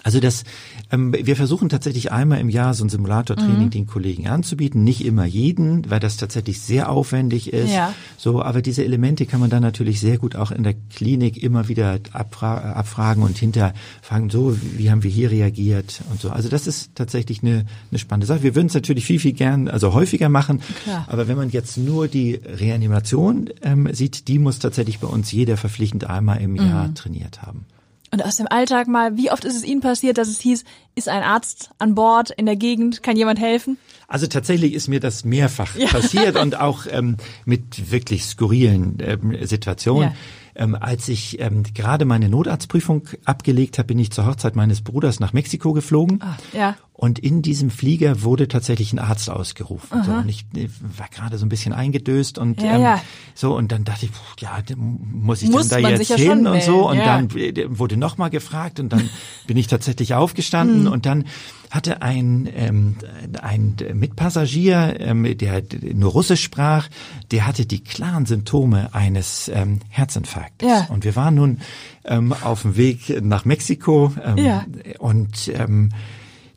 Also das, ähm, wir versuchen tatsächlich einmal im Jahr so ein Simulatortraining Mhm. den Kollegen anzubieten. Nicht immer jeden, weil das tatsächlich sehr aufwendig ist. Ja. So, aber diese Elemente kann man dann natürlich sehr gut auch in der Klinik immer wieder abfra abfragen und hinterfragen, so, wie haben wir hier reagiert und so. Also das ist tatsächlich eine, eine spannende Sache. Wir würden es natürlich viel, viel gern, also häufiger machen. Klar. Aber wenn man jetzt nur die Reanimation ähm, sieht, die muss tatsächlich bei uns jeder verpflichtend einmal im Jahr Mhm. trainiert haben. Und aus dem Alltag mal, wie oft ist es Ihnen passiert, dass es hieß, ist ein Arzt an Bord in der Gegend, kann jemand helfen? Also tatsächlich ist mir das mehrfach passiert und auch ähm, mit wirklich skurrilen ähm, Situationen. Ja. Ähm, als ich ähm, gerade meine Notarztprüfung abgelegt habe, bin ich zur Hochzeit meines Bruders nach Mexiko geflogen. Ah, ja. Und in diesem Flieger wurde tatsächlich ein Arzt ausgerufen. So, und ich äh, war gerade so ein bisschen eingedöst und Ja, ähm, ja. so und dann dachte ich, pff, ja, muss ich Muss denn da jetzt ja hin schon und so und ja. dann äh, wurde noch mal gefragt und dann bin ich tatsächlich aufgestanden Hm. und dann hatte ein ähm, ein Mitpassagier, ähm, der nur Russisch sprach, der hatte die klaren Symptome eines ähm, Herzinfarktes. Ja. Und wir waren nun ähm, auf dem Weg nach Mexiko ähm, Ja. und ähm,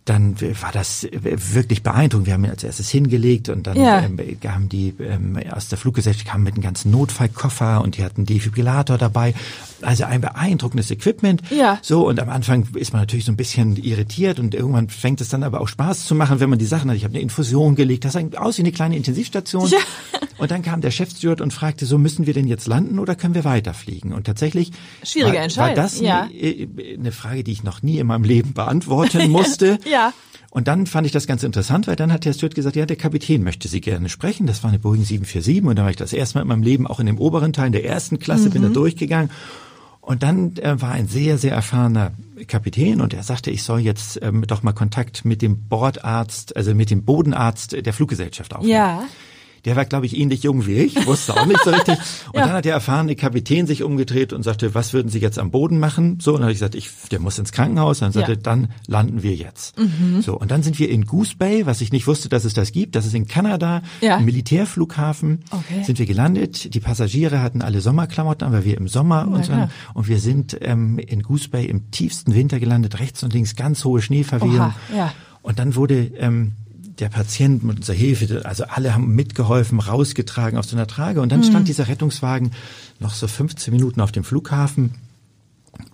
dann war das wirklich beeindruckend. Wir haben ihn als erstes hingelegt und dann Ja. ähm, haben die ähm, aus der Fluggesellschaft kamen mit einem ganzen Notfallkoffer und die hatten einen Defibrillator dabei. Also ein beeindruckendes Equipment. Ja. So und am Anfang ist man natürlich so ein bisschen irritiert und irgendwann fängt es dann aber auch Spaß zu machen, wenn man die Sachen hat. Ich habe eine Infusion gelegt, das sah aus wie eine kleine Intensivstation. Ja. Und dann kam der Chefsteward und fragte, so müssen wir denn jetzt landen oder können wir weiterfliegen? Und tatsächlich Schwierige war, war das ja. eine, eine Frage, die ich noch nie in meinem Leben beantworten musste. Ja. Und dann fand ich das ganz interessant, weil dann hat der Steward gesagt, ja, der Kapitän möchte Sie gerne sprechen. Das war eine Boeing 747 und da war ich das erste Mal in meinem Leben auch in dem oberen Teil der ersten Klasse, bin da durchgegangen. Und dann äh, war ein sehr, sehr erfahrener Kapitän und er sagte, ich soll jetzt ähm, doch mal Kontakt mit dem Bordarzt, also mit dem Bodenarzt der Fluggesellschaft aufnehmen. Ja. Der war, glaube ich, ähnlich jung wie ich, wusste auch nicht so richtig. Und Ja. dann hat der erfahrene Kapitän sich umgedreht und sagte, was würden Sie jetzt am Boden machen? So, und dann habe ich gesagt, ich, der muss ins Krankenhaus. Dann sagte, Ja. Mhm. dann landen wir jetzt. So, und dann sind wir in Goose Bay, was ich nicht wusste, dass es das gibt. Das ist in Kanada, Ja. ein Militärflughafen. Okay. Sind wir gelandet. Die Passagiere hatten alle Sommerklamotten, aber wir im Sommer. und, so, und wir sind ähm, in Goose Bay im tiefsten Winter gelandet, rechts und links ganz hohe Schneeverwehung. Oha, ja. Und dann wurde ähm, der Patient mit unserer Hilfe, also alle haben mitgeholfen, rausgetragen auf so einer Trage. Und dann Mhm. stand dieser Rettungswagen noch so 15 Minuten auf dem Flughafen.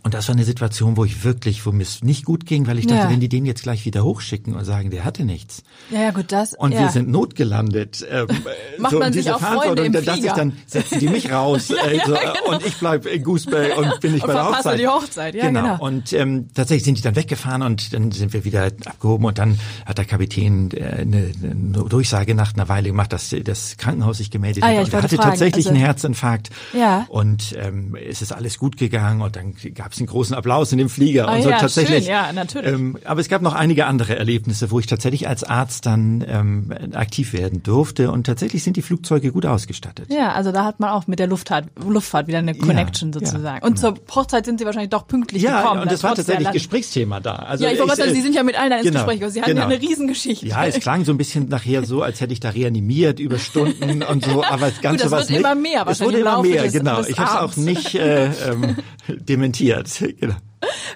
Und das war eine Situation, wo ich wirklich, wo mir es nicht gut ging, weil ich dachte, Ja. wenn die den jetzt gleich wieder hochschicken und sagen, der hatte nichts. Ja, ja, gut, das. Und ja. wir sind notgelandet. Ähm, Macht so, man und sich auch Freunde im dann dachte ich, Flieger. dann setzen die mich raus. Ja, äh, ja, so, äh, genau. Und ich bleib in Goose Bay und bin nicht Und bei der Hochzeit. die Hochzeit, ja, genau. Und ähm, tatsächlich sind die dann weggefahren und dann sind wir wieder abgehoben und dann hat der Kapitän äh, eine, eine Durchsage nach einer Weile gemacht, dass das Krankenhaus sich gemeldet Ah, hat. ja, und ich er wollte hatte fragen, tatsächlich also- einen Herzinfarkt. Ja. Und ähm, es ist alles gut gegangen und dann gab es einen großen Applaus in dem Flieger Ah, und so ja, tatsächlich. schön, ja, natürlich. Ähm, aber es gab noch einige andere Erlebnisse, wo ich tatsächlich als Arzt dann ähm, aktiv werden durfte und tatsächlich sind die Flugzeuge gut ausgestattet. Ja, also da hat man auch mit der Luftfahrt, Luftfahrt wieder eine Connection ja, sozusagen. Und zur Hochzeit sind sie wahrscheinlich doch pünktlich Ja, gekommen. und dann das war tatsächlich Gesprächsthema da. Also Ja, ich wollte sagen, äh, Sie sind ja mit allen ins genau, Gespräch gekommen. Sie hatten genau. ja eine Riesengeschichte. Ja, es klang so ein bisschen nachher so, als hätte ich da reanimiert über Stunden und so, aber das Ganze war nicht. immer mehr Es wahrscheinlich wurde im immer mehr, des- genau. des ich habe es auch nicht äh, ähm, dementiert. Genau.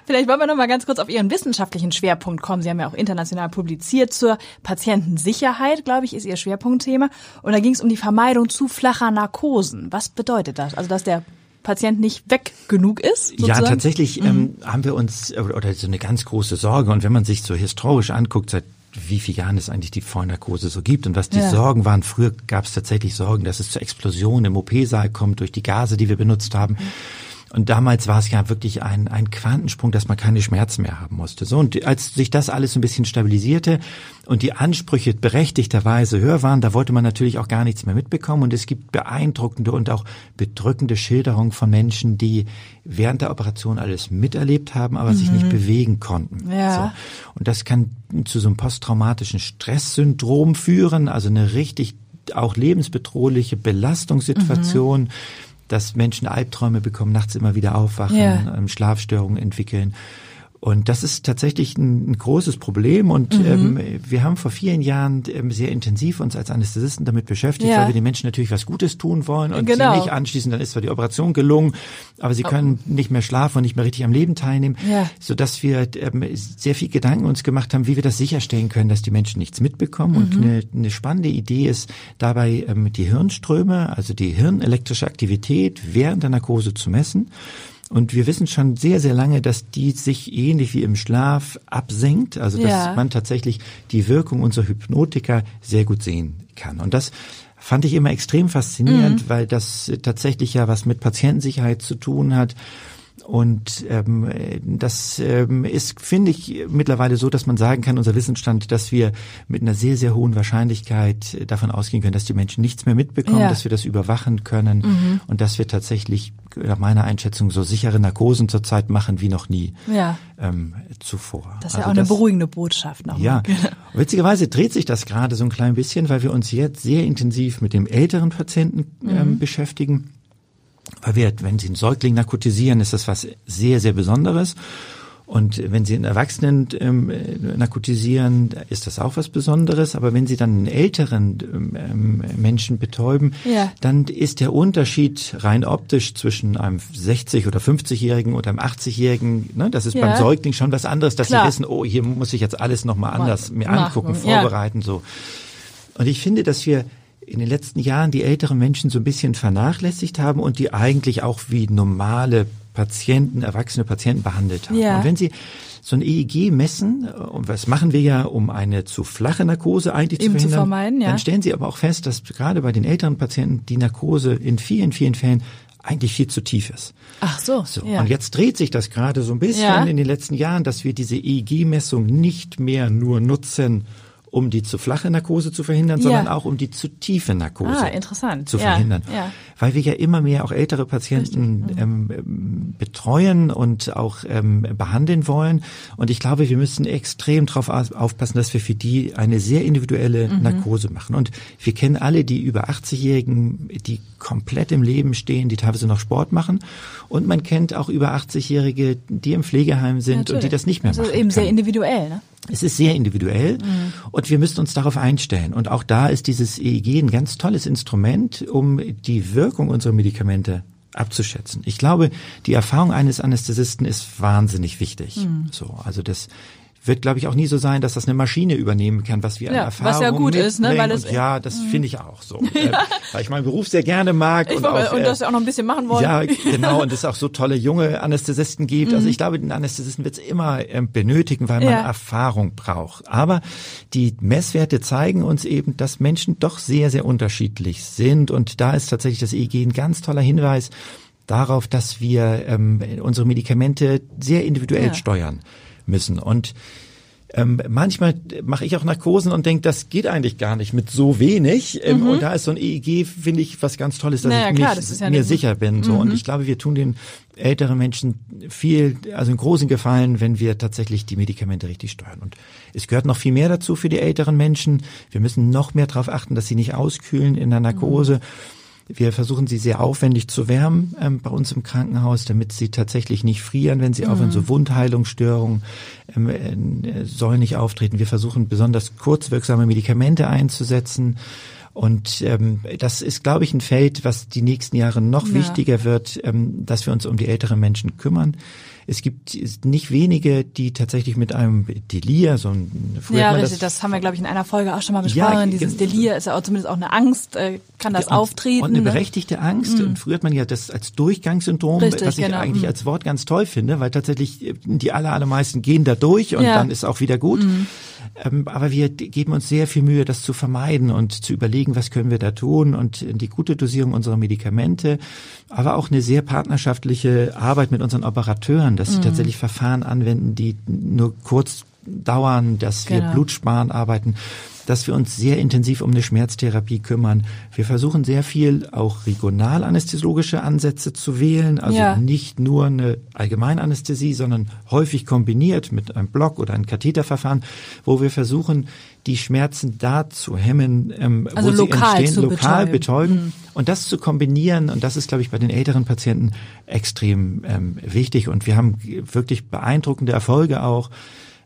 Vielleicht wollen wir noch mal ganz kurz auf Ihren wissenschaftlichen Schwerpunkt kommen. Sie haben ja auch international publiziert zur Patientensicherheit, glaube ich, ist Ihr Schwerpunktthema. Und da ging es um die Vermeidung zu flacher Narkosen. Was bedeutet das? Also, dass der Patient nicht weg genug ist? Ja, sozusagen? tatsächlich Mhm. ähm, haben wir uns, oder, oder so eine ganz große Sorge, und wenn man sich so historisch anguckt, seit wie vielen Jahren es eigentlich die Vollnarkose so gibt und was die Ja. Sorgen waren. Früher gab es tatsächlich Sorgen, dass es zur Explosion im OP-Saal kommt durch die Gase, die wir benutzt haben. Und damals war es ja wirklich ein, ein Quantensprung, dass man keine Schmerzen mehr haben musste. So, und als sich das alles so ein bisschen stabilisierte und die Ansprüche berechtigterweise höher waren, da wollte man natürlich auch gar nichts mehr mitbekommen. Und es gibt beeindruckende und auch bedrückende Schilderungen von Menschen, die während der Operation alles miterlebt haben, aber sich nicht bewegen konnten. Ja. So. Und das kann zu so einem posttraumatischen Stresssyndrom führen, also eine richtig auch lebensbedrohliche Belastungssituation, dass Menschen Albträume bekommen, nachts immer wieder aufwachen, Ja. ähm, Schlafstörungen entwickeln. Und das ist tatsächlich ein, ein großes Problem. Und Mhm. ähm, wir haben vor vielen Jahren ähm, sehr intensiv uns als Anästhesisten damit beschäftigt, Ja. weil wir den Menschen natürlich was Gutes tun wollen und Genau. sie nicht anschließend, dann ist zwar die Operation gelungen, aber sie können nicht mehr schlafen und nicht mehr richtig am Leben teilnehmen, Ja. sodass wir ähm, sehr viel Gedanken uns gemacht haben, wie wir das sicherstellen können, dass die Menschen nichts mitbekommen. Mhm. Und eine, eine spannende Idee ist dabei, ähm, die Hirnströme, also die hirnelektrische Aktivität während der Narkose zu messen. Und wir wissen schon sehr, sehr lange, dass die sich ähnlich wie im Schlaf absenkt, also dass Ja. man tatsächlich die Wirkung unserer Hypnotika sehr gut sehen kann. Und das fand ich immer extrem faszinierend, weil das tatsächlich ja was mit Patientensicherheit zu tun hat. Und ähm, das ähm, ist, finde ich, mittlerweile so, dass man sagen kann, unser Wissensstand, dass wir mit einer sehr, sehr hohen Wahrscheinlichkeit davon ausgehen können, dass die Menschen nichts mehr mitbekommen, Ja. dass wir das überwachen können und dass wir tatsächlich nach meiner Einschätzung so sichere Narkosen zurzeit machen wie noch nie Ja. ähm, zuvor. Das ist ja Also auch eine beruhigende Botschaft nochmal. ja, witzigerweise dreht sich das gerade so ein klein bisschen, weil wir uns jetzt sehr intensiv mit dem älteren Patienten ähm, beschäftigen. Weil wir, wenn Sie einen Säugling narkotisieren, ist das was sehr, sehr Besonderes. Und wenn Sie einen Erwachsenen ähm, äh, narkotisieren, ist das auch was Besonderes. Aber wenn Sie dann einen älteren ähm, ähm, Menschen betäuben, Ja. dann ist der Unterschied rein optisch zwischen einem 60- oder 50-Jährigen und einem 80-Jährigen, ne, das ist Ja. beim Säugling schon was anderes, dass Klar. Sie wissen, oh, hier muss ich jetzt alles nochmal anders mir machen, angucken, ja. vorbereiten, so. Und ich finde, dass wir in den letzten Jahren die älteren Menschen so ein bisschen vernachlässigt haben und die eigentlich auch wie normale Patienten, erwachsene Patienten behandelt haben. Ja. Und wenn Sie so ein EEG messen, äh, und was machen wir ja, um eine zu flache Narkose eigentlich Eben zu zu verhindern, vermeiden, ja. dann stellen Sie aber auch fest, dass gerade bei den älteren Patienten die Narkose in vielen, vielen Fällen eigentlich viel zu tief ist. Ach so. So, ja. und jetzt dreht sich das gerade so ein bisschen Ja. in den letzten Jahren, dass wir diese EEG-Messung nicht mehr nur nutzen, um die zu flache Narkose zu verhindern, sondern auch um die zu tiefe Narkose Ah, zu verhindern. Weil wir ja immer mehr auch ältere Patienten ähm, ähm, betreuen und auch ähm, behandeln wollen. Und ich glaube, wir müssen extrem darauf aufpassen, dass wir für die eine sehr individuelle Mhm. Narkose machen. Und wir kennen alle die über 80-Jährigen, die komplett im Leben stehen, die teilweise noch Sport machen. Und man kennt auch über 80-Jährige, die im Pflegeheim sind und die Natürlich. das nicht mehr also machen eben sehr können. individuell, ne? Es ist sehr individuell und wir müssen uns darauf einstellen. Und auch da ist dieses EEG ein ganz tolles Instrument, um die Wirkung unserer Medikamente abzuschätzen. Ich glaube, die Erfahrung eines Anästhesisten ist wahnsinnig wichtig. So, also das wird, glaube ich, auch nie so sein, dass das eine Maschine übernehmen kann, was wir an Ja, Erfahrung was ja gut ist, ne, weil es- ja, das finde ich auch so. Äh, weil ich meinen Beruf sehr gerne mag Ich und auch und äh, das auch noch ein bisschen machen wollen. ja, genau, und es auch so tolle junge Anästhesisten gibt. Also ich glaube, den Anästhesisten wird es immer ähm, benötigen, weil man Ja. Erfahrung braucht. Aber die Messwerte zeigen uns eben, dass Menschen doch sehr, sehr unterschiedlich sind. Und da ist tatsächlich das EEG ein ganz toller Hinweis darauf, dass wir ähm, unsere Medikamente sehr individuell Ja. steuern müssen. Und ähm, manchmal mache ich auch Narkosen und denke, das geht eigentlich gar nicht mit so wenig. Ähm, Und da ist so ein EEG, finde ich, was ganz Tolles, dass Mhm. Naja, ich klar, mich, das ja mir sicher bin. So. Und ich glaube, wir tun den älteren Menschen viel, also einen großen Gefallen, wenn wir tatsächlich die Medikamente richtig steuern. Und es gehört noch viel mehr dazu für die älteren Menschen. Wir müssen noch mehr darauf achten, dass sie nicht auskühlen in der Narkose. Wir versuchen sie sehr aufwendig zu wärmen ähm, bei uns im Krankenhaus, damit sie tatsächlich nicht frieren, wenn sie aufhören. So Wundheilungsstörungen ähm, äh, sollen nicht auftreten. Wir versuchen besonders kurzwirksame Medikamente einzusetzen. Und ähm, das ist, glaube ich, ein Feld, was die nächsten Jahre noch Ja. wichtiger wird, ähm, dass wir uns um die älteren Menschen kümmern. Es gibt nicht wenige, die tatsächlich mit einem Delir, so ein früher Ja, richtig. Das, haben wir, glaube ich, in einer Folge auch schon mal besprochen. Ja, Dieses Delir ist ja auch zumindest auch eine Angst, äh, kann das und, auftreten. Und eine ne? berechtigte Angst. Und früher hat man ja das als Durchgangssyndrom, Richtig, was ich genau. eigentlich Mhm. als Wort ganz toll finde, weil tatsächlich äh, die aller, allermeisten gehen da durch und Ja. dann ist auch wieder gut. Mhm. Ähm, aber wir geben uns sehr viel Mühe, das zu vermeiden und zu überlegen, was können wir da tun und die gute Dosierung unserer Medikamente, aber auch eine sehr partnerschaftliche Arbeit mit unseren Operateuren, dass sie Mhm. tatsächlich Verfahren anwenden, die nur kurz dauern, dass wir Genau. Blutsparen arbeiten, dass wir uns sehr intensiv um eine Schmerztherapie kümmern. Wir versuchen sehr viel auch regionalanästhesiologische Ansätze zu wählen, also Ja. nicht nur eine Allgemeinanästhesie, sondern häufig kombiniert mit einem Block oder einem Katheterverfahren, wo wir versuchen, die Schmerzen da zu hemmen, ähm, Also wo sie entstehen, lokal betäuben. Mhm. betäuben. Und das zu kombinieren, und das ist, glaube ich, bei den älteren Patienten extrem ähm, wichtig. Und wir haben wirklich beeindruckende Erfolge auch,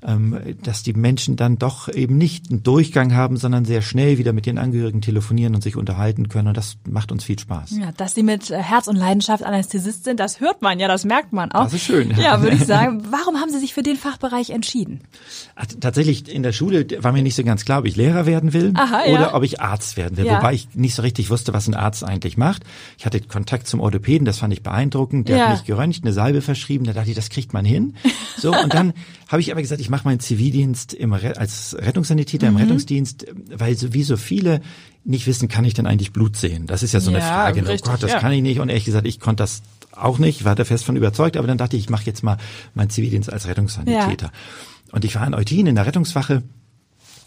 dass die Menschen dann doch eben nicht einen Durchgang haben, sondern sehr schnell wieder mit den Angehörigen telefonieren und sich unterhalten können. Und das macht uns viel Spaß. Ja, dass sie mit äh, Herz und Leidenschaft Anästhesist sind, das hört man ja, das merkt man auch. Das ist schön. Ja, würde ich sagen. Warum haben Sie sich für den Fachbereich entschieden? Ach, Tatsächlich in der Schule war mir nicht so ganz klar, ob ich Lehrer werden will Aha, ja. oder ob ich Arzt werden will. Ja. Wobei ich nicht so richtig wusste, was ein Arzt eigentlich macht. Ich hatte Kontakt zum Orthopäden, das fand ich beeindruckend. Der Ja. hat mich geröntgt, eine Salbe verschrieben. Da dachte ich, das kriegt man hin. So und dann habe ich aber gesagt, ich mache meinen Zivildienst im Re als Rettungssanitäter Mhm. im Rettungsdienst, weil so wie so viele nicht wissen, kann ich denn eigentlich Blut sehen? Das ist ja so eine Ja, Frage. ne? richtig, oh Gott, das ja. kann ich nicht. Und ehrlich gesagt, ich konnte das auch nicht, war da fest von überzeugt, aber dann dachte ich, ich mache jetzt mal meinen Zivildienst als Rettungssanitäter. Ja. Und ich war in Eutin in der Rettungswache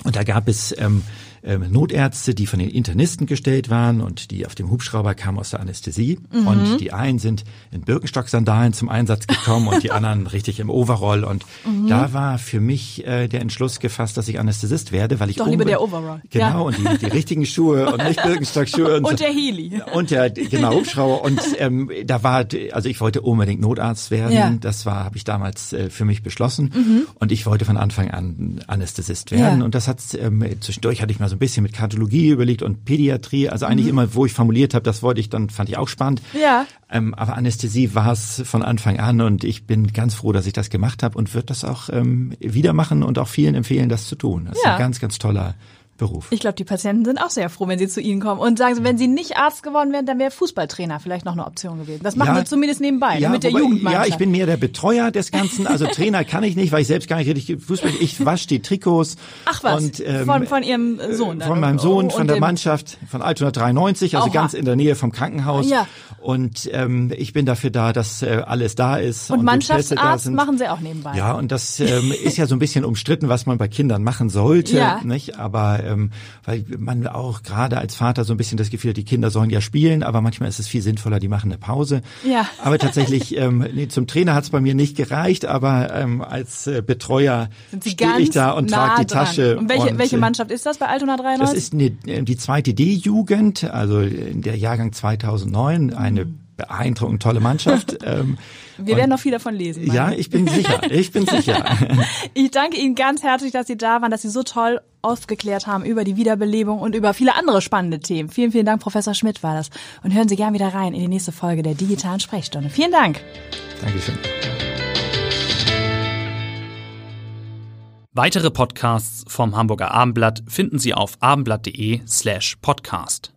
und da gab es ähm, ähm, Notärzte, die von den Internisten gestellt waren und die auf dem Hubschrauber kamen aus der Anästhesie. Mhm. Und die einen sind in Birkenstock-Sandalen zum Einsatz gekommen und die anderen richtig im Overall. Und mhm. da war für mich äh, der Entschluss gefasst, dass ich Anästhesist werde, weil ich Doch lieber der Overall. Genau, ja. und die, die richtigen Schuhe und nicht Birkenstock-Schuhe. Und, und der Heli. Und der, genau, Hubschrauber. Und ähm, da war, also ich wollte unbedingt Notarzt werden. Ja. Das war, habe ich damals äh, für mich beschlossen. Mhm. Und ich wollte von Anfang an Anästhesist werden. Ja. Und das hat ähm, zwischendurch hatte ich mal so ein bisschen mit Kardiologie überlegt und Pädiatrie. Also eigentlich mhm. immer, wo ich formuliert habe, das wollte ich, dann fand ich auch spannend. Ja. Ähm, aber Anästhesie war es von Anfang an und ich bin ganz froh, dass ich das gemacht habe und würde das auch ähm, wieder machen und auch vielen empfehlen, das zu tun. Das ja. ist ein ganz, ganz toller Beruf. Ich glaube, die Patienten sind auch sehr froh, wenn sie zu Ihnen kommen und sagen, wenn Sie nicht Arzt geworden wären, dann wäre Fußballtrainer vielleicht noch eine Option gewesen. Das machen ja, Sie zumindest nebenbei, ne, ja, mit der Jugendmannschaft. Ja, ich bin mehr der Betreuer des Ganzen. Also Trainer kann ich nicht, weil ich selbst gar nicht richtig Fußball. Ich wasche die Trikots. Ach was? Und, ähm, von, von Ihrem Sohn? Dann, von meinem Sohn, von der Mannschaft, von Altona 93, also Oha. ganz in der Nähe vom Krankenhaus. Ja. Und ähm, ich bin dafür da, dass äh, alles da ist. Und, und Mannschaftsarzt machen Sie auch nebenbei. Ja, und das ähm, ist ja so ein bisschen umstritten, was man bei Kindern machen sollte. Ja. Nicht? Aber ähm, weil man auch gerade als Vater so ein bisschen das Gefühl hat, die Kinder sollen ja spielen, aber manchmal ist es viel sinnvoller, die machen eine Pause. Ja. Aber tatsächlich, ähm, nee, zum Trainer hat es bei mir nicht gereicht, aber ähm, als äh, Betreuer stehe ich da und nah trage die dran. Tasche. Und welche, und, welche äh, Mannschaft ist das bei Altona 93? Das ist eine, äh, die zweite D-Jugend, also in der Jahrgang 2009, eine mhm. Beeindruckend tolle Mannschaft. ähm, wir werden noch viel davon lesen. Ja, ich bin sicher. Ich bin sicher. ich danke Ihnen ganz herzlich, dass Sie da waren, dass Sie so toll aufgeklärt haben über die Wiederbelebung und über viele andere spannende Themen. Vielen, vielen Dank, Professor Schmidt war das. Und hören Sie gern wieder rein in die nächste Folge der digitalen Sprechstunde. Vielen Dank. Dankeschön. Weitere Podcasts vom Hamburger Abendblatt finden Sie auf abendblatt.de slash podcast.